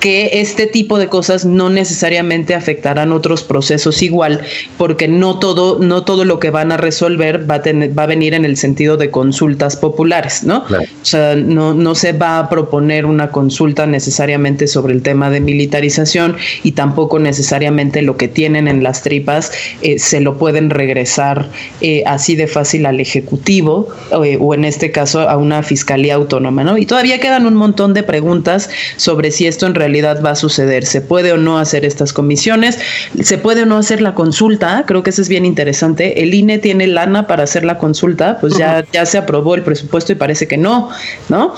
que este tipo de cosas no necesariamente afectarán otros procesos igual, porque no todo, no todo lo que van a resolver va a, tener, va a venir en el sentido de consultas populares, ¿no? O sea, no, no se va a proponer una consulta necesariamente sobre el tema de militarización y tampoco necesariamente lo que tienen en las tripas eh, se lo pueden regresar eh, así de fácil al Ejecutivo eh, o en este caso a una Fiscalía Autónoma, ¿no? Y todavía quedan un montón de preguntas sobre si esto en realidad va a suceder. ¿Se puede o no hacer estas comisiones? ¿Se puede o no hacer la consulta? Creo que eso es bien interesante. El INE tiene lana para hacer la consulta, pues ya, ya se aprobó el presupuesto y parece que no, ¿no?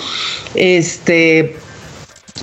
Este,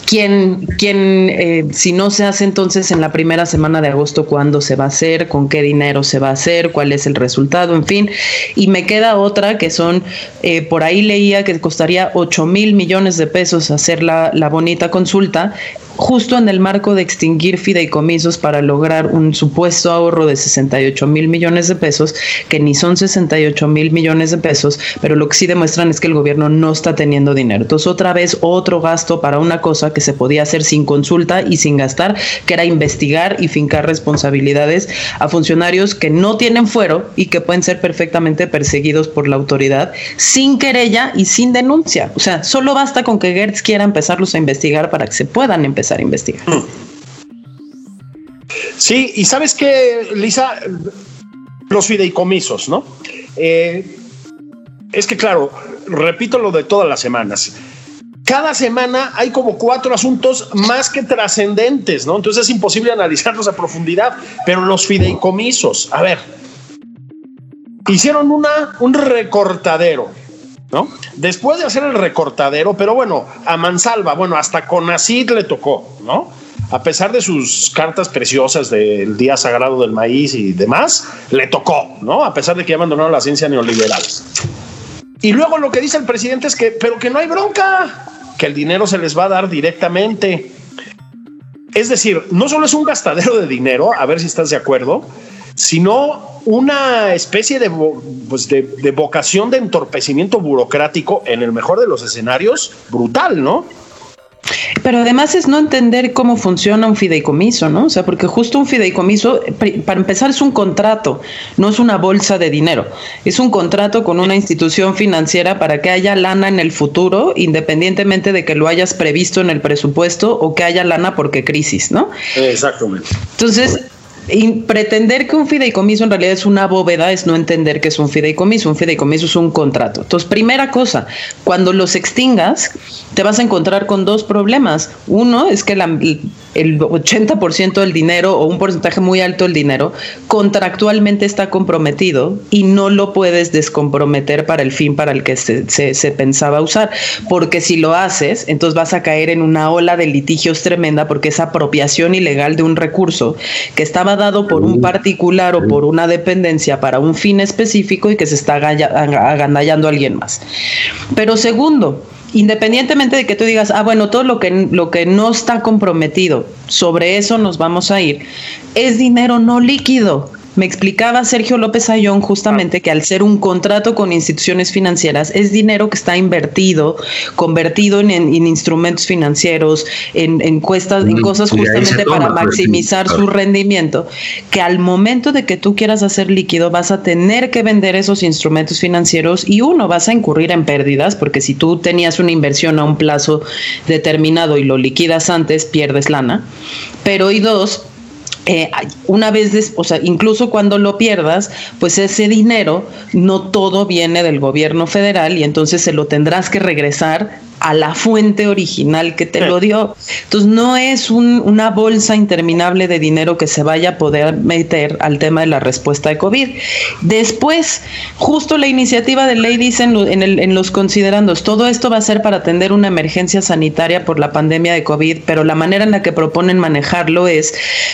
quién, quién eh, si no se hace entonces en la primera semana de agosto, cuándo se va a hacer, con qué dinero se va a hacer, cuál es el resultado, en fin. Y me queda otra que son, eh, por ahí leía que costaría 8 mil millones de pesos hacer la, la bonita consulta justo en el marco de extinguir fideicomisos para lograr un supuesto ahorro de 68 mil millones de pesos, que ni son 68 mil millones de pesos, pero lo que sí demuestran es que el gobierno no está teniendo dinero. Entonces, otra vez, otro gasto para una cosa que se podía hacer sin consulta y sin gastar, que era investigar y fincar responsabilidades a funcionarios que no tienen fuero y que pueden ser perfectamente perseguidos por la autoridad sin querella y sin denuncia. O sea, solo basta con que Gertz quiera empezarlos a investigar para que se puedan empezar a investigar. Mm. Sí, y sabes que, Lisa, los fideicomisos, ¿no? Eh, es que, claro, repito lo de todas las semanas. Cada semana hay como cuatro asuntos más que trascendentes, ¿no? Entonces es imposible analizarlos a profundidad. Pero los fideicomisos, a ver, hicieron una, un recortadero, Después de hacer el recortadero, pero bueno, a mansalva, bueno, hasta con Acid le tocó, ¿no? A pesar de sus cartas preciosas del Día Sagrado del Maíz y demás, le tocó, ¿no? A pesar de que abandonaron la ciencia neoliberal. Y luego lo que dice el presidente es que, pero que no hay bronca, que el dinero se les va a dar directamente. Es decir, no solo es un gastadero de dinero, a ver si estás de acuerdo, sino una especie pues, de, de, vocación de entorpecimiento burocrático en el mejor de los escenarios brutal, ¿no? Pero además es no entender cómo funciona un fideicomiso, ¿no? O sea, porque justo un fideicomiso, para empezar, es un contrato, no es una bolsa de dinero. Es un contrato con una institución financiera para que haya lana en el futuro, independientemente de que lo hayas previsto en el presupuesto o que haya lana porque crisis, ¿no? Exactamente. Entonces, pretender que un fideicomiso en realidad es una bóveda es no entender que es un fideicomiso. Un fideicomiso es un contrato. Entonces, primera cosa, cuando los extingas, te vas a encontrar con dos problemas. Uno es que el 80% del dinero o un porcentaje muy alto del dinero contractualmente está comprometido y no lo puedes descomprometer para el fin para el que se, se pensaba usar. Porque si lo haces, entonces vas a caer en una ola de litigios tremenda porque es apropiación ilegal de un recurso que estaba dado por un particular o por una dependencia para un fin específico y que se está agandallando a alguien más. Pero segundo, independientemente de que tú digas, ah, bueno, todo lo que, lo que no está comprometido, sobre eso nos vamos a ir, es dinero no líquido. Me explicaba Sergio López Ayón justamente que al ser un contrato con instituciones financieras es dinero que está invertido, convertido en, instrumentos financieros, en, en, cuestas, en cosas justamente para maximizar su rendimiento, que al momento de que tú quieras hacer líquido vas a tener que vender esos instrumentos financieros y uno, vas a incurrir en pérdidas, porque si tú tenías una inversión a un plazo determinado y lo liquidas antes, pierdes lana, pero y dos, eh, una vez, o sea, incluso cuando lo pierdas, pues ese dinero no todo viene del gobierno federal y entonces se lo tendrás que regresar a la fuente original que te lo dio. Entonces no es una bolsa interminable de dinero que se vaya a poder meter al tema de la respuesta de COVID. Después, justo la iniciativa de ley dice en, los considerandos, todo esto va a ser para atender una emergencia sanitaria por la pandemia de COVID, pero la manera en la que proponen manejarlo es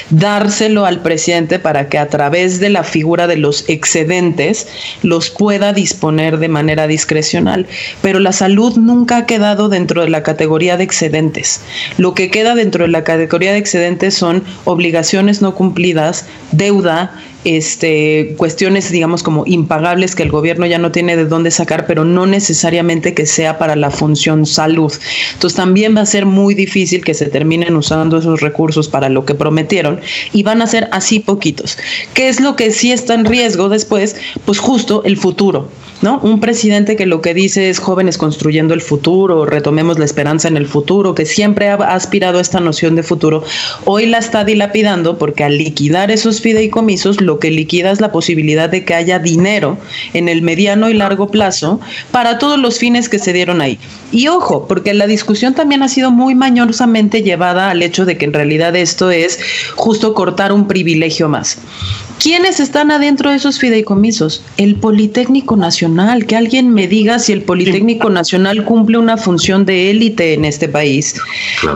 dárselo al presidente para que a través de la figura de los excedentes los pueda disponer de manera discrecional. Pero la salud nunca ha quedado dentro de la categoría de excedentes. Lo que queda dentro de la categoría de excedentes son obligaciones no cumplidas, deuda, este, cuestiones, digamos, como impagables que el gobierno ya no tiene de dónde sacar, pero no necesariamente que sea para la función salud. Entonces también va a ser muy difícil que se terminen usando esos recursos para lo que prometieron y van a ser así poquitos. ¿Qué es lo que sí está en riesgo después? Pues justo el futuro. ¿No? Un presidente que lo que dice es jóvenes construyendo el futuro, retomemos la esperanza en el futuro, que siempre ha aspirado a esta noción de futuro, hoy la está dilapidando porque al liquidar esos fideicomisos lo que liquida es la posibilidad de que haya dinero en el mediano y largo plazo para todos los fines que se dieron ahí. Y ojo, porque la discusión también ha sido muy mañosamente llevada al hecho de que en realidad esto es justo cortar un privilegio más. ¿Quiénes están adentro de esos fideicomisos? El Politécnico Nacional Nacional, que alguien me diga si el Politécnico Nacional cumple una función de élite en este país.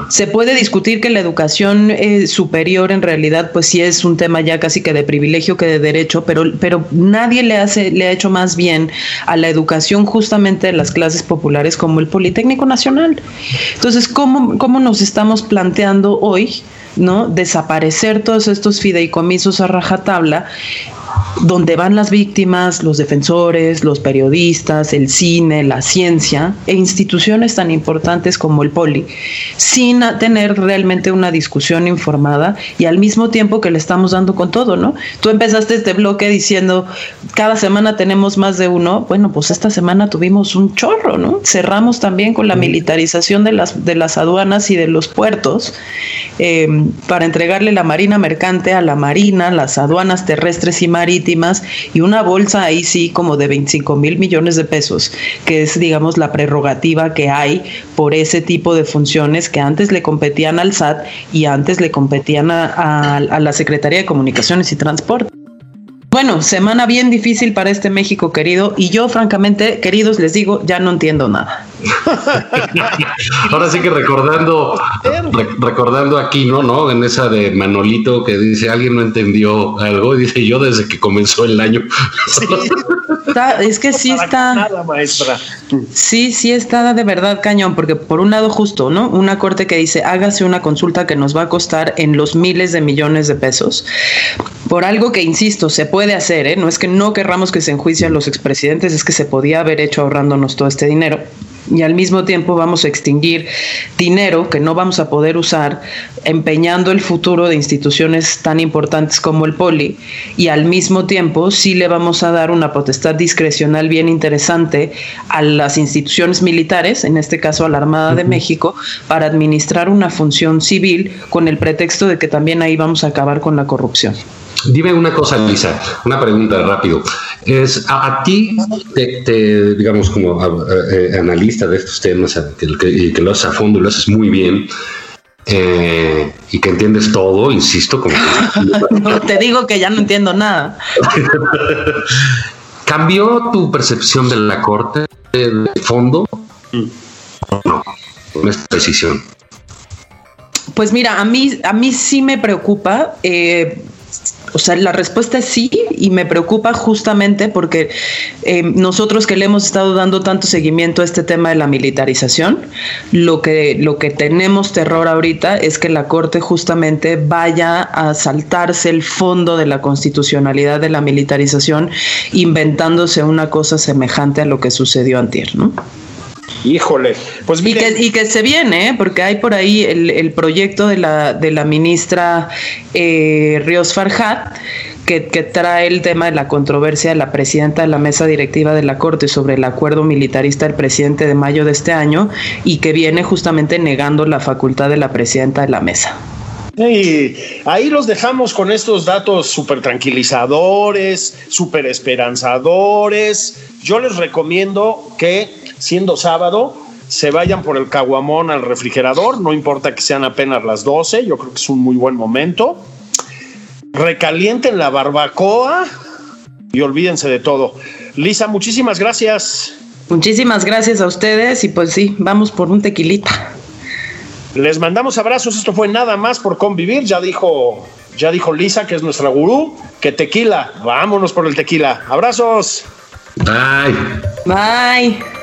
Se puede discutir que la educación eh, superior en realidad pues sí es un tema ya casi que de privilegio que de derecho, pero, pero nadie le, hace, le ha hecho más bien a la educación justamente de las clases populares como el Politécnico Nacional. Entonces, ¿cómo, cómo nos estamos planteando hoy? ¿no? Desaparecer todos estos fideicomisos a rajatabla donde van las víctimas, los defensores, los periodistas, el cine, la ciencia e instituciones tan importantes como el Poli, sin tener realmente una discusión informada y al mismo tiempo que le estamos dando con todo, ¿no? Tú empezaste este bloque diciendo, cada semana tenemos más de uno, bueno, pues esta semana tuvimos un chorro, ¿no? Cerramos también con la militarización de las, de las aduanas y de los puertos eh, para entregarle la marina mercante a la marina, las aduanas terrestres y marítimas, y una bolsa ahí sí como de 25 mil millones de pesos, que es digamos la prerrogativa que hay por ese tipo de funciones que antes le competían al SAT y antes le competían a, a la Secretaría de Comunicaciones y Transporte. Bueno, semana bien difícil para este México querido y yo francamente, queridos, les digo, ya no entiendo nada. Ahora sí que recordando, recordando aquí, ¿no? ¿no? En esa de Manolito que dice, alguien no entendió algo, dice yo desde que comenzó el año. es que sí está. Sí, sí está de verdad cañón, porque por un lado justo, ¿no? Una corte que dice, hágase una consulta que nos va a costar en los miles de millones de pesos, por algo que, insisto, se puede hacer, ¿eh? No es que no querramos que se enjuicie a los expresidentes, es que se podía haber hecho ahorrándonos todo este dinero y al mismo tiempo vamos a extinguir dinero que no vamos a poder usar empeñando el futuro de instituciones tan importantes como el Poli y al mismo tiempo sí le vamos a dar una potestad discrecional bien interesante a las instituciones militares, en este caso a la Armada de México, para administrar una función civil con el pretexto de que también ahí vamos a acabar con la corrupción. Dime una cosa, Lisa, una pregunta rápido. Es a, ti, te, digamos, como eh, analista de estos temas, y que lo haces a fondo y lo haces muy bien, eh, y que entiendes todo, insisto, como no, te digo que ya no entiendo nada. ¿Cambió tu percepción de la corte de fondo? No, con esta decisión. Pues mira, a mí, a mí sí me preocupa. Eh, o sea, la respuesta es sí y me preocupa justamente porque eh, nosotros que le hemos estado dando tanto seguimiento a este tema de la militarización, lo que, lo que tenemos terror ahorita es que la Corte justamente vaya a saltarse el fondo de la constitucionalidad de la militarización inventándose una cosa semejante a lo que sucedió antier, ¿no? Híjole, pues y que, y que se viene, ¿eh? porque hay por ahí el, proyecto de la, de la ministra eh, Ríos Farhat, que, trae el tema de la controversia de la presidenta de la mesa directiva de la Corte sobre el acuerdo militarista del presidente de mayo de este año y que viene justamente negando la facultad de la presidenta de la mesa. Y ahí los dejamos con estos datos súper tranquilizadores, súper esperanzadores. Yo les recomiendo que, siendo sábado, se vayan por el caguamón al refrigerador, no importa que sean apenas las 12, yo creo que es un muy buen momento. Recalienten la barbacoa y olvídense de todo. Lisa, muchísimas gracias. Muchísimas gracias a ustedes y pues sí, vamos por un tequilita. Les mandamos abrazos. Esto fue nada más por convivir. Ya dijo, ya dijo Lisa, que es nuestra gurú, que tequila. Vámonos por el tequila. Abrazos. Bye. Bye.